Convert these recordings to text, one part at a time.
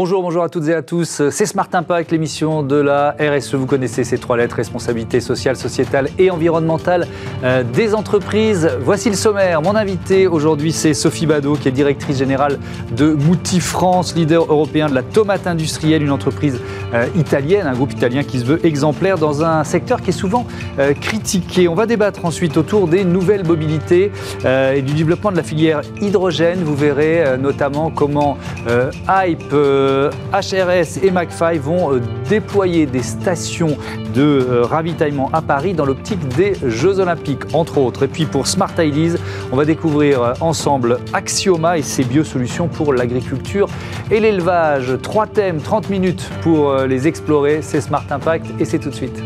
Bonjour, bonjour à toutes et à tous. C'est Smart Impact, l'émission de la RSE. Vous connaissez ces trois lettres, responsabilité sociale, sociétale et environnementale euh, des entreprises. Voici le sommaire. Mon invité aujourd'hui, c'est Sophie Badeau, qui est directrice générale de Mouti France, leader européen de la tomate industrielle, une entreprise euh, italienne, un groupe italien qui se veut exemplaire dans un secteur qui est souvent euh, critiqué. On va débattre ensuite autour des nouvelles mobilités et du développement de la filière hydrogène. Vous verrez notamment comment Hype HRS et McFly vont euh, déployer des stations de euh, ravitaillement à Paris dans l'optique des Jeux Olympiques, entre autres. Et puis pour Smart Ideas, on va découvrir euh, ensemble Axioma et ses biosolutions pour l'agriculture et l'élevage. Trois thèmes, 30 minutes pour les explorer. C'est Smart Impact et c'est tout de suite.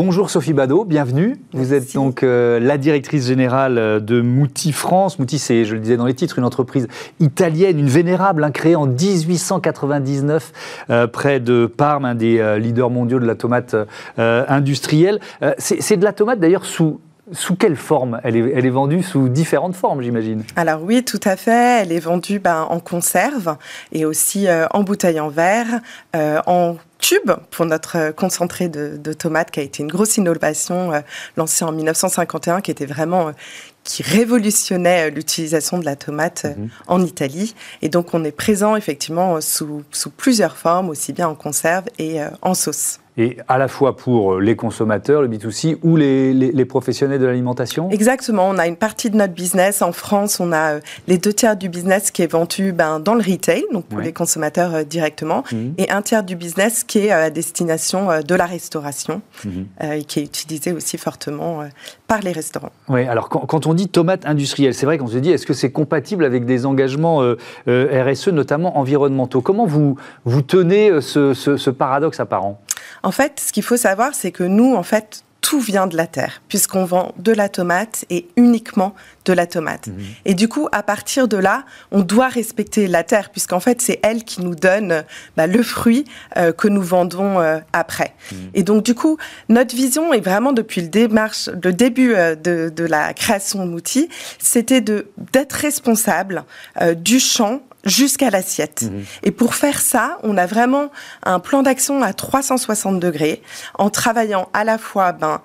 Bonjour Sophie Badeau, bienvenue. Vous êtes donc euh, la directrice générale euh, de Mouti France. Mouti, c'est, je le disais dans les titres, une entreprise italienne, une vénérable, hein, créée en 1899 euh, près de Parme, un des leaders mondiaux de la tomate industrielle. c'est de la tomate d'ailleurs sous sous quelle forme elle est, vendue? Sous différentes formes, j'imagine Alors oui, tout à fait. Elle est vendue ben, en conserve et aussi en bouteille en verre, en tube pour notre euh, concentré de, de, tomates qui a été une grosse innovation euh, lancée en 1951 qui était vraiment euh, qui révolutionnait l'utilisation de la tomate mhm. en Italie. Et donc on est présent effectivement sous, sous plusieurs formes, aussi bien en conserve et en sauce et à la fois pour les consommateurs, le B2C, ou les, les, professionnels de l'alimentation? Exactement. On a une partie de notre business. En France, on a euh, les deux tiers du business qui est vendu ben, dans le retail, donc pour les consommateurs euh, directement, mhm. et un tiers du business qui est euh, à destination de la restauration, mhm. et qui est utilisé aussi fortement par les restaurants. Oui, alors quand, quand on dit tomate industrielle, c'est vrai qu'on se dit, est-ce que c'est compatible avec des engagements RSE, notamment environnementaux? Comment vous, vous tenez ce, ce, ce paradoxe apparent? En fait, ce qu'il faut savoir, c'est que nous, en fait, tout vient de la terre, puisqu'on vend de la tomate et uniquement de la tomate. Mhm. Et du coup, à partir de là, on doit respecter la terre, puisqu'en fait, c'est elle qui nous donne bah, le fruit euh, que nous vendons euh, après. Mhm. Et donc, du coup, notre vision, est vraiment depuis le, démarche, le début euh, de, de, la création de l'outil, c'était d'être responsable du champ jusqu'à l'assiette. Mhm. Et pour faire ça, on a vraiment un plan d'action à 360 degrés en travaillant à la fois ben,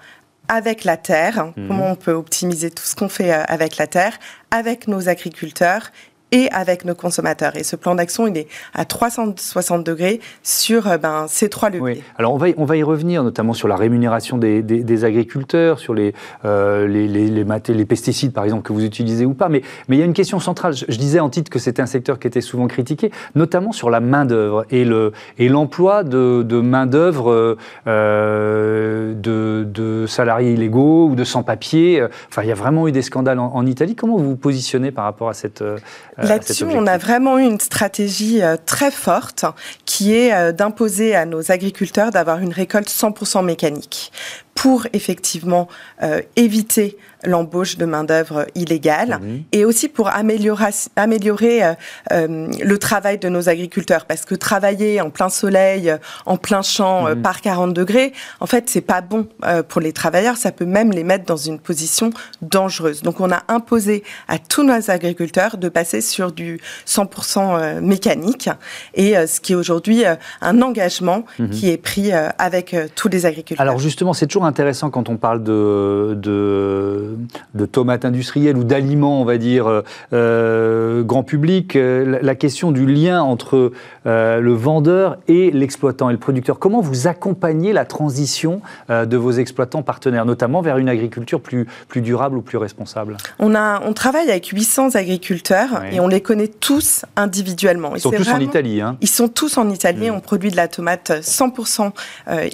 avec la terre, mhm. comment on peut optimiser tout ce qu'on fait euh, avec la terre, avec nos agriculteurs et avec nos consommateurs. Et ce plan d'action, il est à 360 degrés sur euh, ben, ces trois leviers. Alors on va, y, on va y revenir, notamment sur la rémunération des, agriculteurs, sur les, euh, les, les, les, pesticides, par exemple, que vous utilisez ou pas. Mais, mais il y a une question centrale. Je, disais en titre que c'était un secteur qui était souvent critiqué, notamment sur la main-d'œuvre et l'emploi et de, de main-d'œuvre euh, de, de, salariés illégaux ou de sans-papiers. Enfin, il y a vraiment eu des scandales en, en, Italie. Comment vous vous positionnez par rapport à cette, euh, Là-dessus, on a vraiment eu une stratégie euh, très forte qui est euh, d'imposer à nos agriculteurs d'avoir une récolte 100% mécanique pour effectivement éviter l'embauche de main-d'œuvre illégale et aussi pour améliorer, améliorer euh, euh, le travail de nos agriculteurs. Parce que travailler en plein soleil, euh, en plein champ, mhm. par 40 degrés, en fait, c'est pas bon pour les travailleurs. Ça peut même les mettre dans une position dangereuse. Donc, on a imposé à tous nos agriculteurs de passer sur du 100% mécanique et ce qui est aujourd'hui un engagement mhm. qui est pris avec tous les agriculteurs. Alors, justement, c'est toujours intéressant quand on parle de, de de, tomates industrielles ou d'aliments, on va dire, euh, euh, grand public, euh, la, question du lien entre le vendeur et l'exploitant et le producteur. Comment vous accompagnez la transition de vos exploitants partenaires, notamment vers une agriculture plus, plus durable ou plus responsable? On, a, on travaille avec 800 agriculteurs et on les connaît tous individuellement. Ils sont tous en Italie. Hein. Ils sont tous en Italie. On produit de la tomate 100%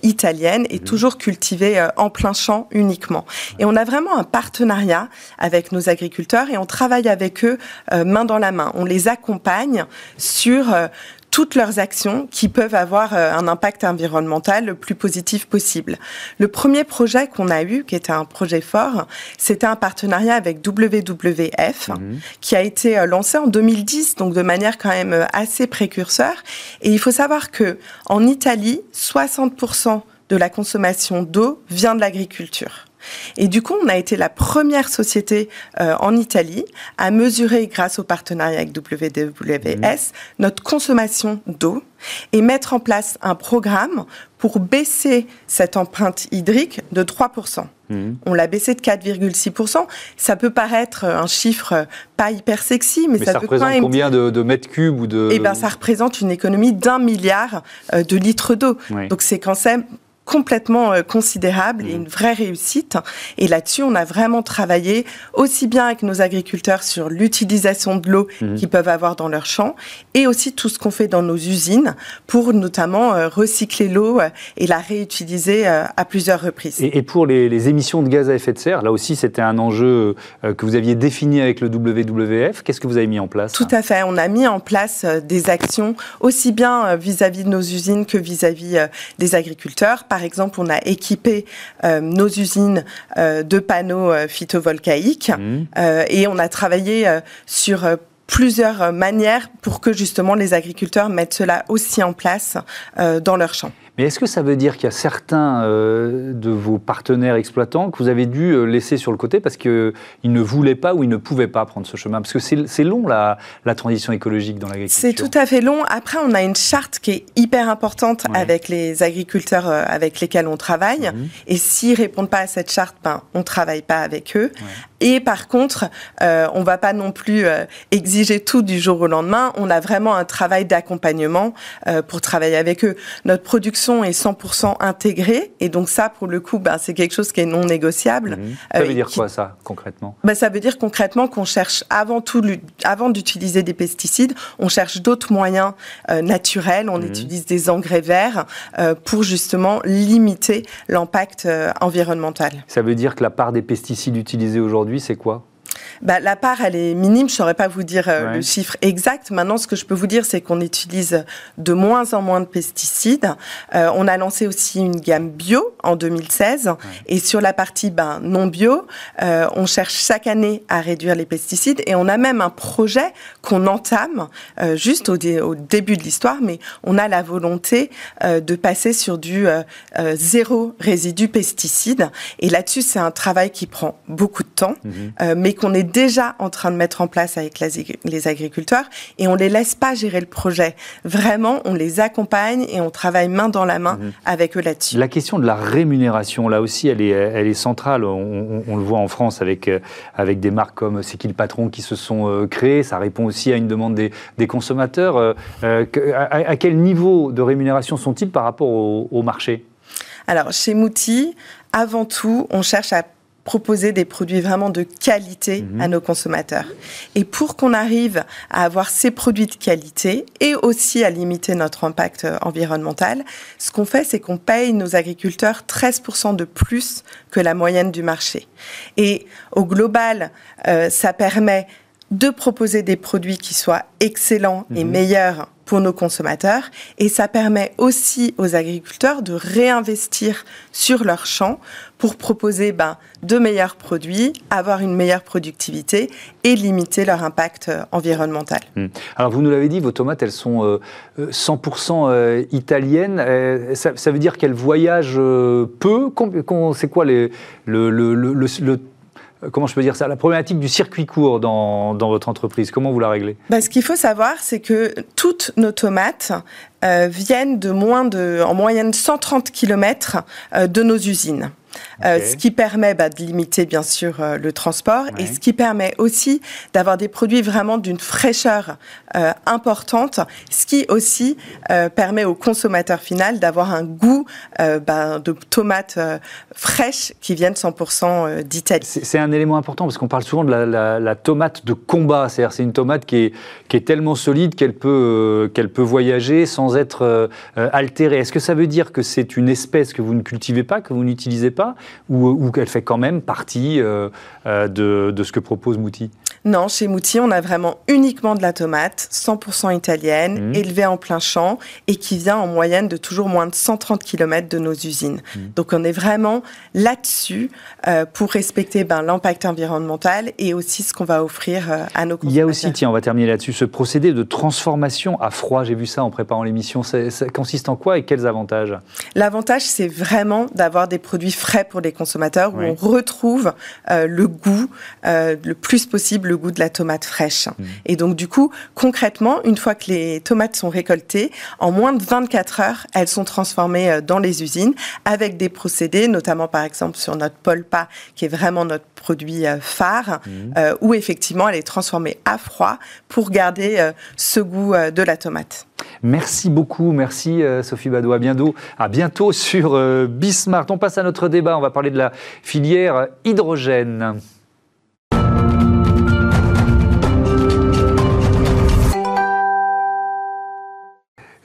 italienne et mm. toujours cultivée en plein champ uniquement. Et on a vraiment un partenariat avec nos agriculteurs et on travaille avec eux euh, main dans la main. On les accompagne sur euh, toutes leurs actions qui peuvent avoir euh, un impact environnemental le plus positif possible. Le premier projet qu'on a eu, qui était un projet fort, c'était un partenariat avec WWF, mhm. qui a été lancé en 2010, donc de manière quand même assez précurseur. Et il faut savoir que en Italie, 60% de la consommation d'eau vient de l'agriculture. Et du coup, on a été la première société en Italie à mesurer, grâce au partenariat avec WWS, mmh. notre consommation d'eau et mettre en place un programme pour baisser cette empreinte hydrique de 3%. Mmh. On l'a baissé de 4,6%. Ça peut paraître un chiffre pas hyper sexy, mais, ça, représente combien de, mètres cubes ou de... Eh ben, ça représente une économie d'un milliard euh, de litres d'eau. Donc c'est quand même complètement euh, considérable et mmh. une vraie réussite. Et là-dessus, on a vraiment travaillé aussi bien avec nos agriculteurs sur l'utilisation de l'eau mmh. qu'ils peuvent avoir dans leurs champs et aussi tout ce qu'on fait dans nos usines pour notamment euh, recycler l'eau euh, et la réutiliser à plusieurs reprises. Et, pour les, émissions de gaz à effet de serre, là aussi, c'était un enjeu que vous aviez défini avec le WWF. Qu'est-ce que vous avez mis en place Tout à fait. On a mis en place des actions aussi bien vis-à-vis de nos usines que vis-à-vis des agriculteurs. Par exemple, on a équipé euh, nos usines euh, de panneaux euh, photovoltaïques mmh. et on a travaillé sur plusieurs manières pour que justement les agriculteurs mettent cela aussi en place dans leurs champs. Mais est-ce que ça veut dire qu'il y a certains euh, de vos partenaires exploitants que vous avez dû euh, laisser sur le côté parce qu'ils ne voulaient pas ou ils ne pouvaient pas prendre ce chemin? Parce que c'est long la, la, transition écologique dans l'agriculture. C'est tout à fait long. Après, on a une charte qui est hyper importante avec les agriculteurs euh, avec lesquels on travaille. Mhm. Et s'ils répondent pas à cette charte, ben, on travaille pas avec eux. Et par contre, euh, on va pas non plus exiger tout du jour au lendemain. On a vraiment un travail d'accompagnement pour travailler avec eux. Notre production est 100% intégrée. Et donc ça, pour le coup, ben, c'est quelque chose qui est non négociable. Mmh. Ça veut euh, dire quoi, ça, concrètement? Ben, Ça veut dire concrètement qu'on cherche, avant tout, avant d'utiliser des pesticides, on cherche d'autres moyens euh, naturels. On mmh. utilise des engrais verts euh, pour justement limiter l'impact environnemental. Ça veut dire que la part des pesticides utilisés aujourd'hui, c'est quoi? Bah, La part, elle est minime. Je ne saurais pas vous dire euh, le chiffre exact. Maintenant, ce que je peux vous dire, c'est qu'on utilise de moins en moins de pesticides. Euh, on a lancé aussi une gamme bio en 2016. Et sur la partie ben, non bio, euh, on cherche chaque année à réduire les pesticides. Et on a même un projet qu'on entame juste au, au, début de l'histoire, mais on a la volonté de passer sur du zéro résidu pesticide. Et là-dessus, c'est un travail qui prend beaucoup de temps, mhm. mais qu'on est déjà en train de mettre en place avec les agriculteurs et on les laisse pas gérer le projet. Vraiment, on les accompagne et on travaille main dans la main mhm. avec eux là-dessus. La question de la rémunération, là aussi, elle est, elle est centrale. On, le voit en France avec, euh, avec des marques comme C'est qui le patron qui se sont euh, créées. Ça répond aussi à une demande des, des consommateurs. Euh, à, quel niveau de rémunération sont-ils par rapport au, au marché? Alors, chez Mouti, avant tout, on cherche à proposer des produits vraiment de qualité à mhm. nos consommateurs. Et pour qu'on arrive à avoir ces produits de qualité et aussi à limiter notre impact euh, environnemental, ce qu'on fait, c'est qu'on paye nos agriculteurs 13% de plus que la moyenne du marché. Et au global, euh, ça permet de proposer des produits qui soient excellents et mhm. meilleurs pour nos consommateurs et ça permet aussi aux agriculteurs de réinvestir sur leurs champs pour proposer ben, de meilleurs produits, avoir une meilleure productivité et limiter leur impact euh, environnemental. Hmm. Alors vous nous l'avez dit, vos tomates, elles sont 100% euh, euh, italiennes. Ça, veut dire qu'elles voyagent peu? C'est quoi le, le, le comment je peux dire ça, la problématique du circuit court dans, dans votre entreprise, comment vous la réglez? Bah, Ce qu'il faut savoir, c'est que toutes nos tomates euh, viennent de moins de, en moyenne, 130 km euh, de nos usines. Euh, ce qui permet bah, de limiter bien sûr euh, le transport et ce qui permet aussi d'avoir des produits vraiment d'une fraîcheur euh, importante, ce qui aussi permet au consommateur final d'avoir un goût bah, de tomates fraîches qui viennent 100% d'Italie. C'est un élément important parce qu'on parle souvent de la, tomate de combat, c'est-à-dire c'est une tomate qui est, qui est tellement solide qu'elle peut, qu'elle peut voyager sans être altérée. Est-ce que ça veut dire que c'est une espèce que vous ne cultivez pas, que vous n'utilisez pas? Ou, qu'elle fait quand même partie euh, euh, de, ce que propose Mouti? Non, chez Mouti, on a vraiment uniquement de la tomate, 100% italienne, mmh. élevée en plein champ et qui vient en moyenne de toujours moins de 130 km de nos usines. Mmh. Donc on est vraiment là-dessus euh, pour respecter ben, l'impact environnemental et aussi ce qu'on va offrir euh, à nos consommateurs. Il y a aussi, tiens, on va terminer là-dessus, ce procédé de transformation à froid. J'ai vu ça en préparant l'émission. Ça, consiste en quoi et quels avantages? L'avantage, c'est vraiment d'avoir des produits frais pour les consommateurs où on retrouve euh, le goût, le plus possible le goût de la tomate fraîche. Mmh. Et donc, du coup, concrètement, une fois que les tomates sont récoltées, en moins de 24 heures, elles sont transformées dans les usines avec des procédés, notamment par exemple sur notre polpa, qui est vraiment notre produit euh, phare, mhm. euh, où effectivement elle est transformée à froid pour garder euh, ce goût de la tomate. Merci beaucoup, merci Sophie Badois. À bientôt, à bientôt sur Bismart. On passe à notre débat, on va parler de la filière hydrogène.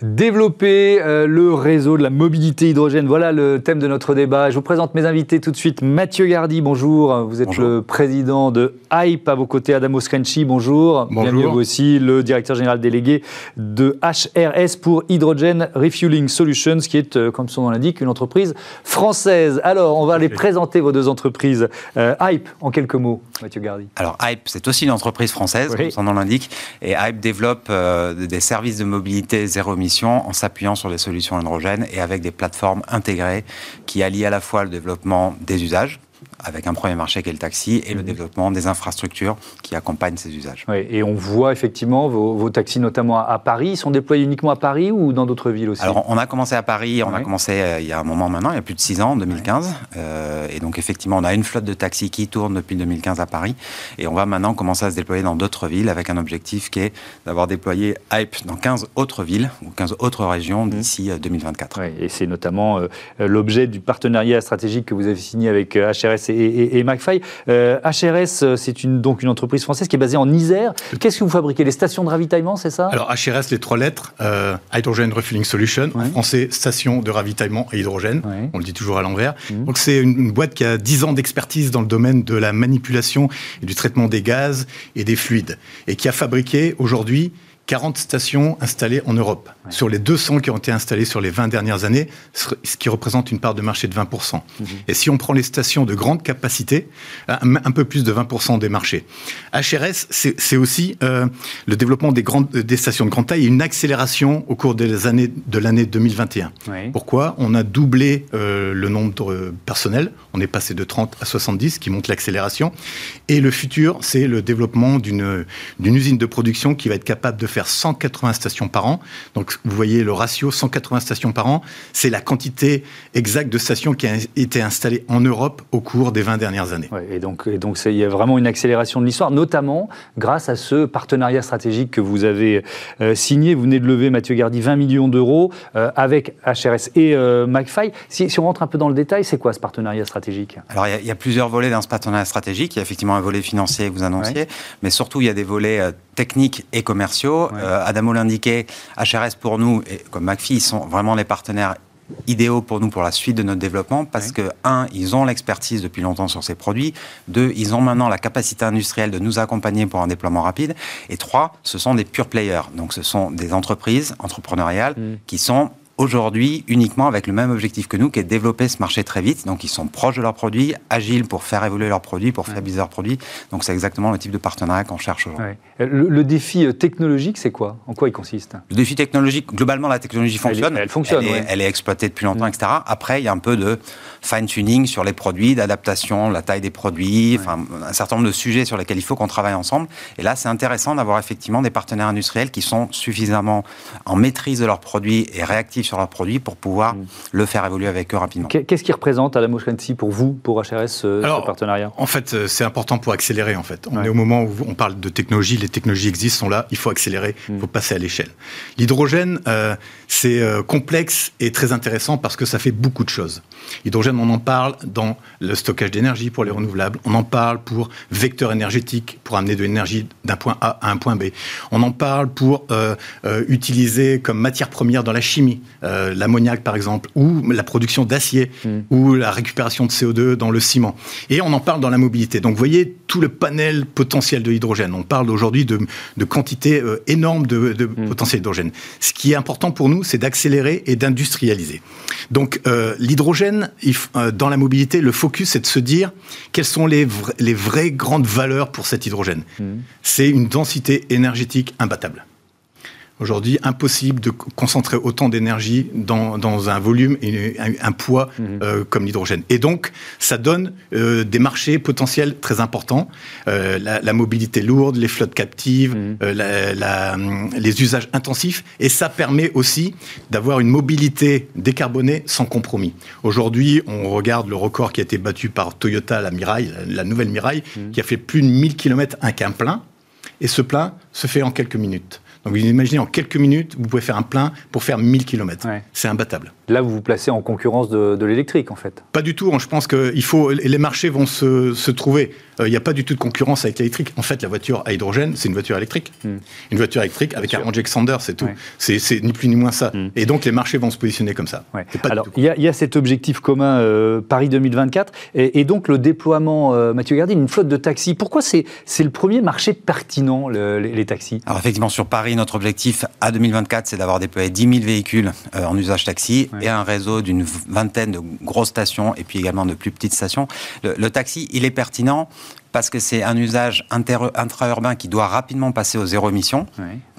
Développer euh, le réseau de la mobilité hydrogène, voilà le thème de notre débat. Je vous présente mes invités tout de suite. Mathieu Gardy, bonjour. Vous êtes le président de Hype. À vos côtés, Adamo Skrenchi, bonjour. Bonjour. Bienvenue vous aussi, le directeur général délégué de HRS pour Hydrogen Refueling Solutions, qui est, euh, comme son nom l'indique, une entreprise française. Alors, on va les présenter, vos deux entreprises. Euh, Hype, en quelques mots, Mathieu Gardy. Alors, Hype, c'est aussi une entreprise française, comme son nom l'indique. Et Hype développe des services de mobilité zéro émission en s'appuyant sur des solutions hydrogènes et avec des plateformes intégrées qui allient à la fois le développement des usages, avec un premier marché qui est le taxi et le mhm. développement des infrastructures qui accompagnent ces usages. et on voit effectivement vos, taxis, notamment à, Paris, ils sont déployés uniquement à Paris ou dans d'autres villes aussi? Alors, on a commencé à Paris, on a commencé euh, il y a un moment maintenant, il y a plus de six ans, en 2015. Euh, et donc, effectivement, on a une flotte de taxis qui tourne depuis 2015 à Paris. Et on va maintenant commencer à se déployer dans d'autres villes avec un objectif qui est d'avoir déployé Hype dans 15 autres villes ou 15 autres régions mhm. d'ici 2024. Euh, et c'est notamment l'objet du partenariat stratégique que vous avez signé avec HRS et, et, McFly. Euh, HRS, euh, c'est une, donc une entreprise française qui est basée en Isère. Qu'est-ce que vous fabriquez? Les stations de ravitaillement, c'est ça? Alors HRS, les trois lettres, euh, Hydrogen Refueling Solution, en français, station de ravitaillement à hydrogène. On le dit toujours à l'envers. Mmh. Donc c'est une, boîte qui a 10 ans d'expertise dans le domaine de la manipulation et du traitement des gaz et des fluides, et qui a fabriqué aujourd'hui 40 stations installées en Europe, sur les 200 qui ont été installées sur les 20 dernières années, ce qui représente une part de marché de 20%. Mhm. Et si on prend les stations de grande capacité, un, peu plus de 20% des marchés. HRS, c'est aussi euh, le développement des, grandes, des stations de grande taille et une accélération au cours des années, de l'année 2021. Pourquoi? On a doublé euh, le nombre de personnel, on est passé de 30 à 70, qui montre l'accélération. Et le futur, c'est le développement d'une usine de production qui va être capable de faire 180 stations par an. Donc vous voyez le ratio 180 stations par an, c'est la quantité exacte de stations qui a été installées en Europe au cours des 20 dernières années. et donc, et donc il y a vraiment une accélération de l'histoire, notamment grâce à ce partenariat stratégique que vous avez euh, signé. Vous venez de lever, Mathieu Gardy, 20 millions d'euros euh, avec HRS et euh, McFly. Si, si, on rentre un peu dans le détail, c'est quoi ce partenariat stratégique? Alors il y, a plusieurs volets dans ce partenariat stratégique. Il y a effectivement un volet financier que vous annonciez, mais surtout il y a des volets techniques et commerciaux. Euh, Adamo l'indiquait, HRS pour nous, et comme McPhee, sont vraiment les partenaires idéaux pour nous pour la suite de notre développement parce que, un, ils ont l'expertise depuis longtemps sur ces produits, deux, ils ont maintenant la capacité industrielle de nous accompagner pour un déploiement rapide, et trois, ce sont des pure players. Donc, ce sont des entreprises entrepreneuriales mm. qui sont aujourd'hui uniquement avec le même objectif que nous, qui est de développer ce marché très vite. Donc, ils sont proches de leurs produits, agiles pour faire évoluer leurs produits, pour fiabiliser leurs produits. Donc, c'est exactement le type de partenariat qu'on cherche aujourd'hui. Le, défi euh, technologique, c'est quoi? En quoi il consiste? Le défi technologique, globalement, la technologie fonctionne. Elle, fonctionne, elle, est, exploitée depuis longtemps, mm. etc. Après, il y a un peu de fine-tuning sur les produits, d'adaptation, la taille des produits, enfin, un certain nombre de sujets sur lesquels il faut qu'on travaille ensemble. Et là, c'est intéressant d'avoir effectivement des partenaires industriels qui sont suffisamment en maîtrise de leurs produits et réactifs sur leurs produits pour pouvoir mm. le faire évoluer avec eux rapidement. Qu'est-ce qui représente à la Moshrensi pour vous, pour HRS, ce, partenariat? En fait, euh, c'est important pour accélérer. En fait, on est au moment où on parle de technologie, les technologies existent, sont là, il faut accélérer, il mm. faut passer à l'échelle. L'hydrogène, euh, c'est euh, complexe et très intéressant parce que ça fait beaucoup de choses. L'hydrogène, on en parle dans le stockage d'énergie pour les renouvelables, on en parle pour vecteur énergétique, pour amener de l'énergie d'un point A à un point B. On en parle pour utiliser comme matière première dans la chimie l'ammoniac par exemple, ou la production d'acier, mm. ou la récupération de CO2 dans le ciment. Et on en parle dans la mobilité. Donc vous voyez tout le panel potentiel de l'hydrogène. On parle aujourd'hui de, de quantités énormes de, de mm. potentiel d'hydrogène. Ce qui est important pour nous, c'est d'accélérer et d'industrialiser. Donc l'hydrogène, dans la mobilité, le focus, c'est de se dire quelles sont les, les vraies grandes valeurs pour cet hydrogène. Mm. C'est une densité énergétique imbattable. Aujourd'hui, impossible de concentrer autant d'énergie dans, dans, un volume et un, poids mhm. euh, comme l'hydrogène. Et donc, ça donne euh, des marchés potentiels très importants. Euh, la, mobilité lourde, les flottes captives, mhm. la, les usages intensifs. Et ça permet aussi d'avoir une mobilité décarbonée sans compromis. Aujourd'hui, on regarde le record qui a été battu par Toyota, la Mirai, la, nouvelle Mirai, mhm. qui a fait plus de 1000 km un qu'un plein. Et ce plein se fait en quelques minutes. Donc vous imaginez, en quelques minutes, vous pouvez faire un plein pour faire 1000 km. C'est imbattable. Là, vous vous placez en concurrence de, l'électrique, en fait. Pas du tout. Je pense que il faut, les marchés vont se, se trouver. Il euh, n'y a pas du tout de concurrence avec l'électrique. En fait, la voiture à hydrogène, c'est une voiture électrique. Hmm. Une voiture électrique avec un range extender, c'est tout. C'est ni plus ni moins ça. Hmm. Et donc, les marchés vont se positionner comme ça. Alors, il y, a cet objectif commun euh, Paris 2024 et, donc le déploiement, euh, Mathieu Gardine, une flotte de taxis. Pourquoi c'est le premier marché pertinent, les, taxis? Alors, effectivement, sur Paris, notre objectif à 2024, c'est d'avoir déployé 10 000 véhicules en usage taxi et un réseau d'une vingtaine de grosses stations et puis également de plus petites stations. le taxi, il est pertinent parce que c'est un usage intra-urbain qui doit rapidement passer au zéro émission,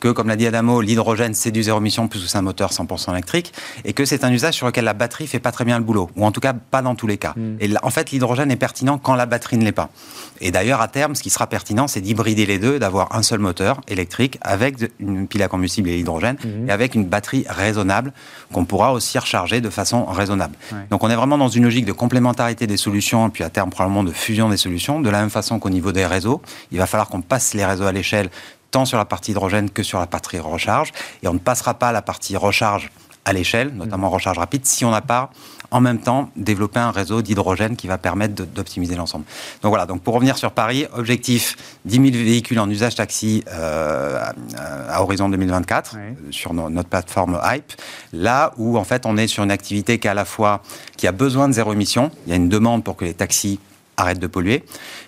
que comme l'a dit Adamo, l'hydrogène c'est du zéro émission plus c'est un moteur 100% électrique, et que c'est un usage sur lequel la batterie fait pas très bien le boulot, ou en tout cas pas dans tous les cas. Mm. Et en fait l'hydrogène est pertinent quand la batterie ne l'est pas. Et d'ailleurs à terme, ce qui sera pertinent, c'est d'hybrider les deux, d'avoir un seul moteur électrique avec une pile à combustible et l'hydrogène, mm. et avec une batterie raisonnable qu'on pourra aussi recharger de façon raisonnable. Donc on est vraiment dans une logique de complémentarité des solutions, puis à terme probablement de fusion des solutions, de la même façon qu'au niveau des réseaux, il va falloir qu'on passe les réseaux à l'échelle tant sur la partie hydrogène que sur la partie recharge. Et on ne passera pas la partie recharge à l'échelle, notamment recharge rapide, si on n'a pas en même temps développé un réseau d'hydrogène qui va permettre d'optimiser l'ensemble. Donc voilà, donc pour revenir sur Paris, objectif 10 000 véhicules en usage taxi euh, à, horizon 2024 sur notre plateforme Hype, là où en fait on est sur une activité qui à la fois qui a besoin de zéro émission, il y a une demande pour que les taxis arrêtent de polluer,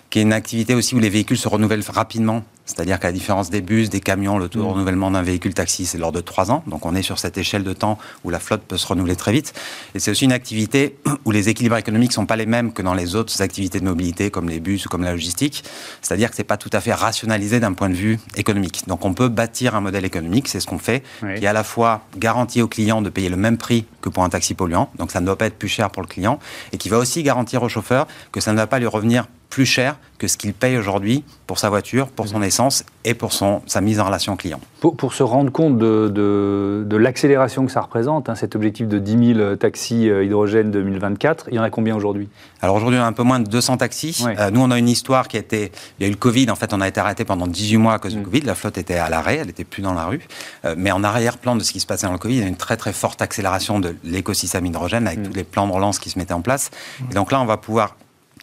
qui est une activité aussi où les véhicules se renouvellent rapidement. C'est-à-dire qu'à la différence des bus, des camions, le taux de mmh. renouvellement d'un véhicule taxi, c'est l'ordre de 3 ans. Donc on est sur cette échelle de temps où la flotte peut se renouveler très vite. Et c'est aussi une activité où les équilibres économiques ne sont pas les mêmes que dans les autres activités de mobilité, comme les bus ou comme la logistique. C'est-à-dire que ce n'est pas tout à fait rationalisé d'un point de vue économique. Donc on peut bâtir un modèle économique, c'est ce qu'on fait, qui à la fois garantit au client de payer le même prix que pour un taxi polluant. Donc ça ne doit pas être plus cher pour le client. Et qui va aussi garantir au chauffeur que ça ne va pas lui revenir plus cher que ce qu'il paye aujourd'hui pour sa voiture, pour son essence et pour son, sa mise en relation client. Pour, pour se rendre compte de, de, l'accélération que ça représente, hein, cet objectif de 10 000 taxis euh, hydrogène 2024, il y en a combien aujourd'hui? Alors aujourd'hui, on a un peu moins de 200 taxis. Euh, nous, on a une histoire qui a été... Il y a eu le Covid, en fait, on a été arrêté pendant 18 mois à cause du mm. Covid. La flotte était à l'arrêt, elle n'était plus dans la rue. Euh, mais en arrière-plan de ce qui se passait dans le Covid, il y a une très très forte accélération de l'écosystème hydrogène avec mm. tous les plans de relance qui se mettaient en place. Et donc là, on va pouvoir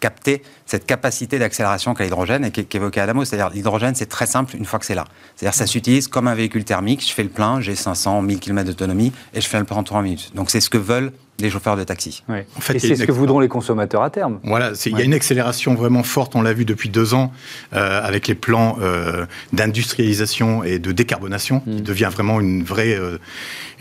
capter cette capacité d'accélération qu'a l'hydrogène et qu'évoquait Adamo. C'est-à-dire l'hydrogène, c'est très simple une fois que c'est là. C'est-à-dire ça s'utilise comme un véhicule thermique. Je fais le plein, j'ai 500, 1000 km d'autonomie et je fais le plein en 3 minutes. Donc c'est ce que veulent les chauffeurs de taxi. En fait, et c'est ce que voudront les consommateurs à terme. Voilà, il y a une accélération vraiment forte, on l'a vu depuis deux ans, euh, avec les plans euh, d'industrialisation et de décarbonation, qui mm. devient vraiment une vraie, euh,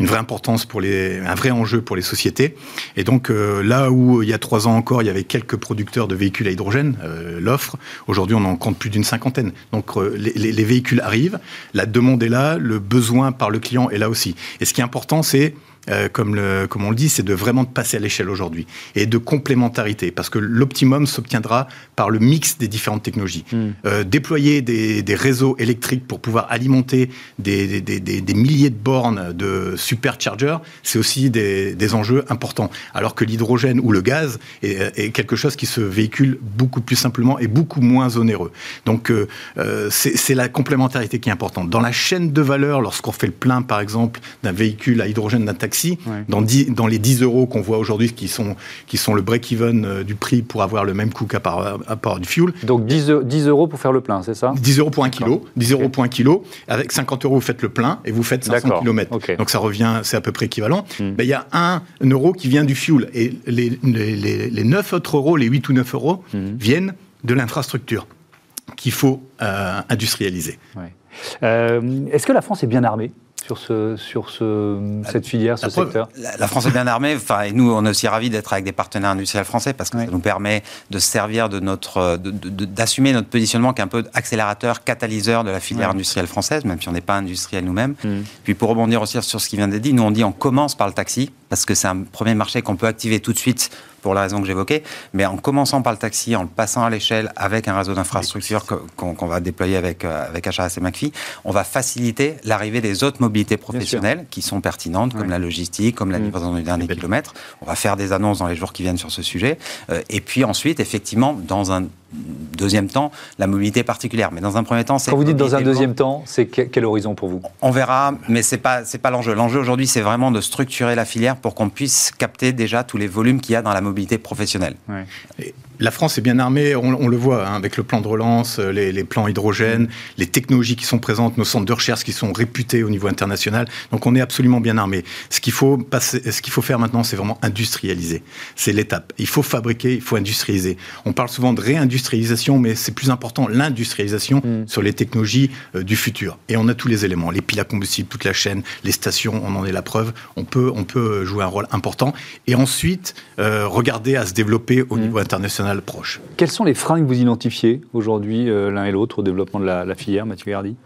une vraie importance pour les, un vrai enjeu pour les sociétés. Et donc là où il y a trois ans encore, il y avait quelques producteurs de véhicules à hydrogène, l'offre, aujourd'hui on en compte plus d'une cinquantaine. Donc les, les véhicules arrivent, la demande est là, le besoin par le client est là aussi. Et ce qui est important, c'est euh, comme, le, comme on le dit, c'est de vraiment de passer à l'échelle aujourd'hui et de complémentarité, parce que l'optimum s'obtiendra par le mix des différentes technologies. Hmm. Euh, déployer des, des, réseaux électriques pour pouvoir alimenter des, des, des milliers de bornes de superchargers, c'est aussi des, enjeux importants. Alors que l'hydrogène ou le gaz est, est, quelque chose qui se véhicule beaucoup plus simplement et beaucoup moins onéreux. Donc euh, euh c'est la complémentarité qui est importante. Dans la chaîne de valeur, lorsqu'on fait le plein, par exemple, d'un véhicule à hydrogène d'un taxi, taxi, dans, dans les 10 euros qu'on voit aujourd'hui, qui sont, qui sont le break-even euh, du prix pour avoir le même coût qu'à part, du fuel. Donc 10, 10 euros pour faire le plein, c'est ça? 10 euros pour un kilo. 10 euros pour un kilo. Avec 50 euros, vous faites le plein et vous faites 500 km. Donc ça revient, c'est à peu près équivalent. Hmm. Ben, il y a 1 euro qui vient du fuel. Et les, les, les, 9 autres euros, les 8 ou 9 euros, hmm. viennent de l'infrastructure qu'il faut euh, industrialiser. Euh, est-ce que la France est bien armée? Sur, ce, sur ce, cette filière, ce secteur la, France est bien armée. Enfin, et nous, on est aussi ravis d'être avec des partenaires industriels français parce que ça nous permet de servir de notre, d'assumer notre positionnement qui est un peu accélérateur, catalyseur de la filière industrielle française, même si on n'est pas industriel nous-mêmes. Mm. Puis pour rebondir aussi sur ce qui vient d'être dit, nous on dit on commence par le taxi parce que c'est un premier marché qu'on peut activer tout de suite pour la raison que j'évoquais, mais en commençant par le taxi, en le passant à l'échelle avec un réseau d'infrastructures qu'on va déployer avec, euh, avec HRS et McPhee, on va faciliter l'arrivée des autres mobilités professionnelles qui sont pertinentes, comme la logistique, comme la mm. livraison du dernier kilomètre. On va faire des annonces dans les jours qui viennent sur ce sujet. Euh, et puis ensuite, effectivement, dans un deuxième temps, la mobilité particulière. Mais dans un premier temps, c'est. Quand vous dites dans un deuxième temps, c'est quel horizon pour vous? On verra, mais c'est pas c'est pas l'enjeu. L'enjeu aujourd'hui, c'est vraiment de structurer la filière pour qu'on puisse capter déjà tous les volumes qu'il y a dans la mobilité professionnelle. La France est bien armée, on, le voit hein, avec le plan de relance, euh, les, plans hydrogène, les technologies qui sont présentes, nos centres de recherche qui sont réputés au niveau international. Donc on est absolument bien armé. Ce qu'il faut ce qu'il faut faire maintenant, c'est vraiment industrialiser. C'est l'étape. Il faut fabriquer, il faut industrialiser. On parle souvent de réindustrialiser mais c'est plus important l'industrialisation mm. sur les technologies euh, du futur. Et on a tous les éléments, les piles à combustible, toute la chaîne, les stations, on en est la preuve. On peut, on peut jouer un rôle important. Et ensuite, euh, regarder à se développer au mm. niveau international proche. Quels sont les freins que vous identifiez aujourd'hui, euh, l'un et l'autre, au développement de la, la filière, Mathieu Gardy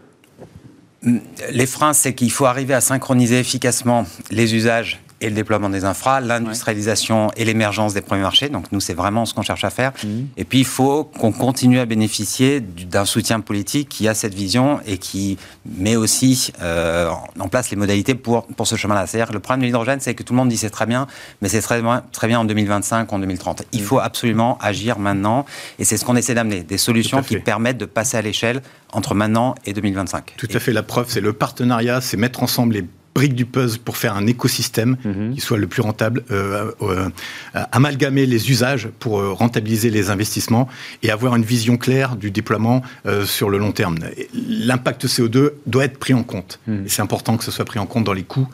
mm, les freins, c'est qu'il faut arriver à synchroniser efficacement les usages et le déploiement des infras, l'industrialisation et l'émergence des premiers marchés. Donc nous, c'est vraiment ce qu'on cherche à faire. Mhm. Et puis, il faut qu'on continue à bénéficier d'un soutien politique qui a cette vision et qui met aussi euh, en place les modalités pour, pour ce chemin-là. C'est-à-dire le problème de l'hydrogène, c'est que tout le monde dit c'est très bien, mais c'est très, très bien en 2025, en 2030. Il faut absolument agir maintenant. Et c'est ce qu'on essaie d'amener, des solutions qui permettent de passer à l'échelle entre maintenant et 2025. Tout à fait. La preuve, c'est le partenariat, c'est mettre ensemble les briques du puzzle pour faire un écosystème mhm. qui soit le plus rentable, euh, euh, amalgamer les usages pour euh, rentabiliser les investissements et avoir une vision claire du déploiement sur le long terme. L'impact CO2 doit être pris en compte. Mhm. C'est important que ce soit pris en compte dans les coûts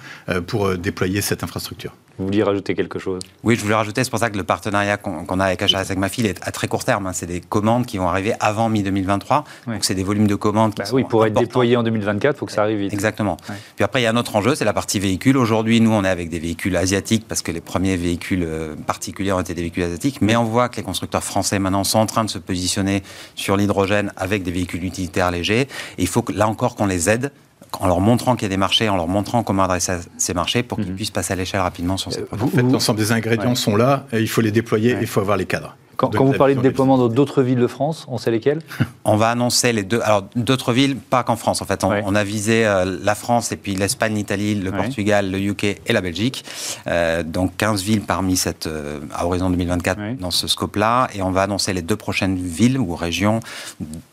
pour déployer cette infrastructure. Vous vouliez rajouter quelque chose? Oui, je voulais rajouter, c'est pour ça que le partenariat qu'on a avec HRS avec Mafil est à très court terme. Hein. C'est des commandes qui vont arriver avant mi-2023. Donc c'est des volumes de commandes qui bah sont Oui, pour être déployés en 2024, il faut que ça arrive vite. Exactement. Puis après, il y a un autre enjeu, c'est la partie véhicule. Aujourd'hui, nous, on est avec des véhicules asiatiques parce que les premiers véhicules euh, particuliers ont été des véhicules asiatiques. Mais on voit que les constructeurs français maintenant sont en train de se positionner sur l'hydrogène avec des véhicules utilitaires légers. Et il faut que, là encore qu'on les aide en leur montrant qu'il y a des marchés, en leur montrant comment adresser ces marchés pour qu'ils mhm. puissent passer à l'échelle rapidement sur ces euh, En fait, l'ensemble des ingrédients sont là, et il faut les déployer, il faut avoir les cadres. Quand, vous parlez de déploiement dans d'autres villes de France, on sait lesquelles On va annoncer les deux. Alors, d'autres villes, pas qu'en France, en fait. On, a visé euh, la France et puis l'Espagne, l'Italie, le Portugal, le UK et la Belgique. Euh, donc, 15 villes parmi cette, euh, à horizon 2024 dans ce scope-là. Et on va annoncer les deux prochaines villes ou régions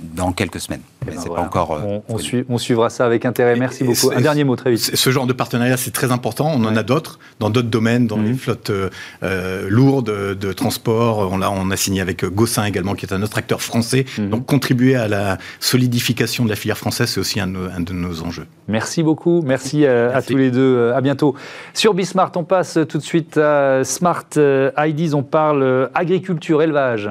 dans quelques semaines. Eh Mais ben c'est pas encore. on, suivra ça avec intérêt. Merci beaucoup. Un dernier mot, très vite. Ce genre de partenariat, c'est très important. On en a d'autres dans d'autres domaines, dans les mhm. flottes lourdes de transport. On a, on a signé avec Gossin également, qui est un autre acteur français. Mhm. Donc contribuer à la solidification de la filière française, c'est aussi un, de nos enjeux. Merci beaucoup. Merci, euh, à tous les deux. Euh, à bientôt. Sur Bismart, on passe tout de suite à Smart euh, IDs. On parle agriculture, élevage.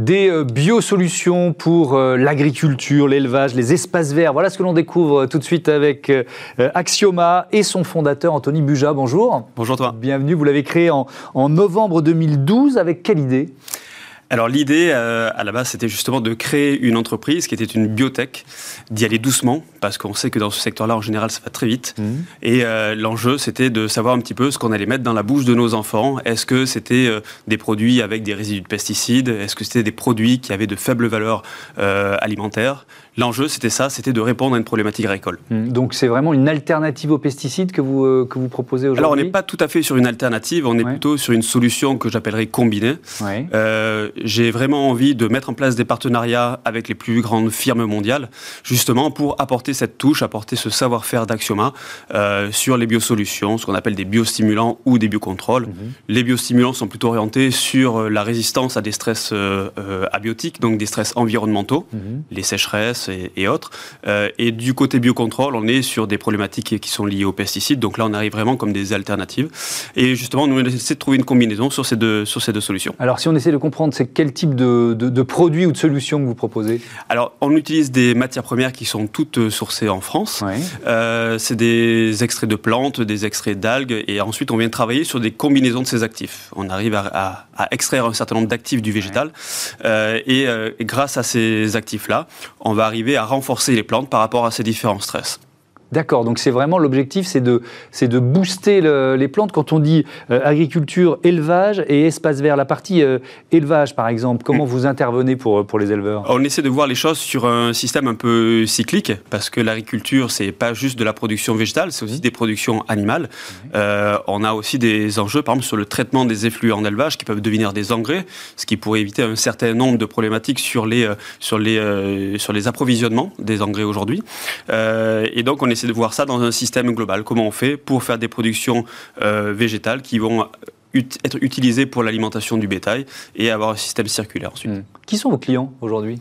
Des euh, biosolutions pour euh, l'agriculture, l'élevage, les espaces verts. Voilà ce que l'on découvre euh, tout de suite avec Axioma et son fondateur Anthony Buja. Bonjour. Bonjour toi. Bienvenue. Vous l'avez créé en, en novembre 2012. Avec quelle idée? Alors l'idée euh, à la base c'était justement de créer une entreprise qui était une biotech, d'y aller doucement parce qu'on sait que dans ce secteur-là en général ça va très vite. Mmh. Et euh, l'enjeu c'était de savoir un petit peu ce qu'on allait mettre dans la bouche de nos enfants. Est-ce que c'était euh, des produits avec des résidus de pesticides? Est-ce que c'était des produits qui avaient de faibles valeurs alimentaires? L'enjeu, c'était ça, c'était de répondre à une problématique agricole. Hmm. Donc c'est vraiment une alternative aux pesticides que vous, euh, que vous proposez aujourd'hui? Alors on n'est pas tout à fait sur une alternative, on est plutôt sur une solution que j'appellerais combinée. Euh, j'ai vraiment envie de mettre en place des partenariats avec les plus grandes firmes mondiales, justement pour apporter cette touche, apporter ce savoir-faire d'Axioma euh, sur les biosolutions, ce qu'on appelle des biostimulants ou des biocontrôles. Mhm. Les biostimulants sont plutôt orientés sur la résistance à des stress abiotiques, donc des stress environnementaux, mhm. les sécheresses, et, autres. Euh, et du côté biocontrôle, on est sur des problématiques qui sont liées aux pesticides. Donc là, on arrive vraiment comme des alternatives. Et justement, nous, on essaie de trouver une combinaison sur ces deux, sur ces deux solutions. Alors, si on essaie de comprendre, c'est quel type de, de, produits ou de solutions que vous proposez? Alors, on utilise des matières premières qui sont toutes euh, sourcées en France. Euh, c'est des extraits de plantes, des extraits d'algues. Et ensuite, on vient travailler sur des combinaisons de ces actifs. On arrive à, à, extraire un certain nombre d'actifs du végétal. et, et grâce à ces actifs-là, on va arriver à renforcer les plantes par rapport à ces différents stress. D'accord, donc c'est vraiment l'objectif, c'est de, de booster les plantes. Quand on dit euh, agriculture, élevage et espace vert, la partie euh, élevage par exemple, comment mm. vous intervenez pour, pour les éleveurs? On essaie de voir les choses sur un système un peu cyclique, parce que l'agriculture, c'est pas juste de la production végétale, c'est aussi mm. des productions animales. Euh, on a aussi des enjeux, par exemple, sur le traitement des effluents en élevage qui peuvent devenir des engrais, ce qui pourrait éviter un certain nombre de problématiques sur les, sur les, sur les approvisionnements des engrais aujourd'hui. et donc on essaie c'est de voir ça dans un système global. Comment on fait pour faire des productions euh, végétales qui vont être utilisées pour l'alimentation du bétail et avoir un système circulaire ensuite. Hmm. Qui sont vos clients aujourd'hui?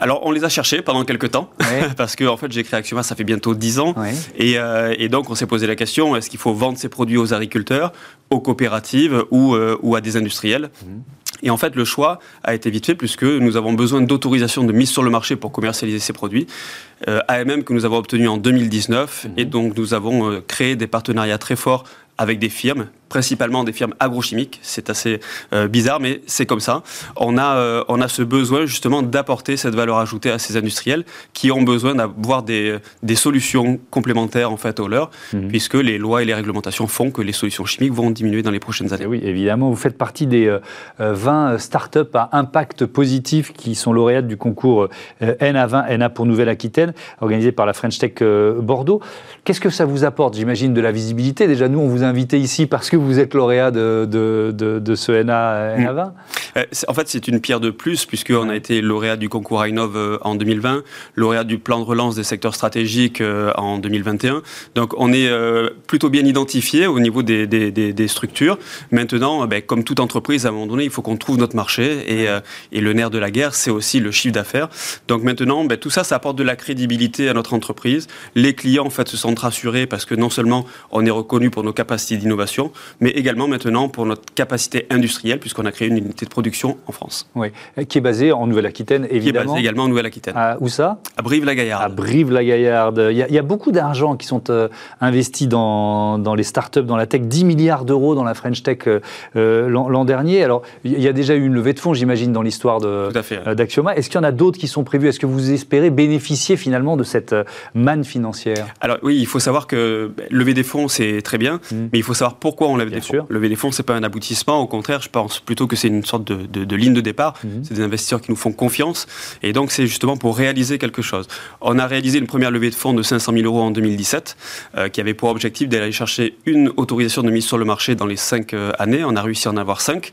Alors, on les a cherchés pendant quelques temps, parce que en fait, j'ai créé Axioma, ça fait bientôt 10 ans, euh, et, donc on s'est posé la question est-ce qu'il faut vendre ces produits aux agriculteurs, aux coopératives ou, euh, ou à des industriels? Hmm. Et en fait, le choix a été vite fait puisque nous avons besoin d'autorisation de mise sur le marché pour commercialiser ces produits. Euh, AMM que nous avons obtenu en 2019 et mhm. donc nous avons euh, créé des partenariats très forts avec des firmes principalement des firmes agrochimiques. C'est assez euh, bizarre, mais c'est comme ça. On a, euh, on a ce besoin justement d'apporter cette valeur ajoutée à ces industriels qui ont besoin d'avoir des, des solutions complémentaires en fait aux leurs, mhm. puisque les lois et les réglementations font que les solutions chimiques vont diminuer dans les prochaines années. oui, évidemment, vous faites partie des 20 euh, startups à impact positif qui sont lauréates du concours NA20, NA pour Nouvelle-Aquitaine, organisé par la French Tech Bordeaux. Qu'est-ce que ça vous apporte J'imagine de la visibilité? Déjà, nous, on vous a invité ici parce que vous êtes lauréat de, de, ce NA, 20 mm. euh, En fait, c'est une pierre de plus, puisqu'on a été lauréat du concours INNOV euh, en 2020, lauréat du plan de relance des secteurs stratégiques euh, en 2021. Donc, on est plutôt bien identifié au niveau des, des, structures. Maintenant, ben, comme toute entreprise, à un moment donné, il faut qu'on trouve notre marché. Et, et, le nerf de la guerre, c'est aussi le chiffre d'affaires. Donc, maintenant, ben, tout ça, ça apporte de la crédibilité à notre entreprise. Les clients, en fait, se sentent rassurés parce que non seulement on est reconnu pour nos capacités d'innovation, mais également maintenant pour notre capacité industrielle, puisqu'on a créé une unité de production en France. Oui, qui est basée en Nouvelle-Aquitaine, évidemment. Qui est basée également en Nouvelle-Aquitaine. où ça? À Brive-la-Gaillarde. À Brive-la-Gaillarde. Il, y, a beaucoup d'argent qui sont euh, investis dans, dans les startups, dans la tech. 10 milliards d'euros dans la French Tech euh, euh, l'an dernier. Alors, il y a déjà eu une levée de fonds, j'imagine, dans l'histoire d'Axioma. Est-ce qu'il y en a d'autres qui sont prévus? Est-ce que vous espérez bénéficier finalement de cette manne financière? Alors oui, il faut savoir que lever des fonds, c'est très bien, mmh. mais il faut savoir pourquoi on lève des fonds. Lever des fonds, c'est pas un aboutissement. Au contraire, je pense plutôt que c'est une sorte de, ligne de départ. Mhm. C'est des investisseurs qui nous font confiance. Et donc, c'est justement pour réaliser quelque chose. On a réalisé une première levée de fonds de 500 000 euros en 2017, euh, qui avait pour objectif d'aller chercher une autorisation de mise sur le marché dans les cinq euh, années. On a réussi à en avoir cinq.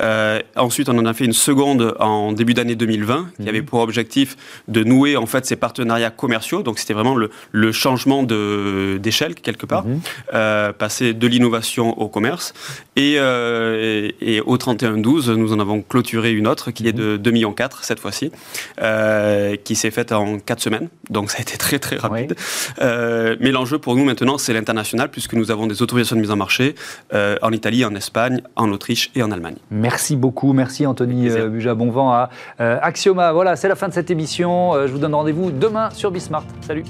Euh, ensuite, on en a fait une seconde en début d'année 2020, qui mhm. avait pour objectif de nouer en fait ces partenariats commerciaux. Donc, c'était vraiment le, le changement d'échelle quelque part, mhm. passer de l'innovation au commerce. Et, euh, et, au 31-12, nous en avons clôturé une autre qui est de 2,4 millions cette fois-ci, euh, qui s'est faite en 4 semaines. Donc ça a été très très rapide. Euh, mais l'enjeu pour nous maintenant, c'est l'international, puisque nous avons des autorisations de mise en marché en Italie, en Espagne, en Autriche et en Allemagne. Merci beaucoup. Merci Anthony Buja. Bonvent à Axioma. Voilà, c'est la fin de cette émission. je vous donne rendez-vous demain sur Bismart. Salut.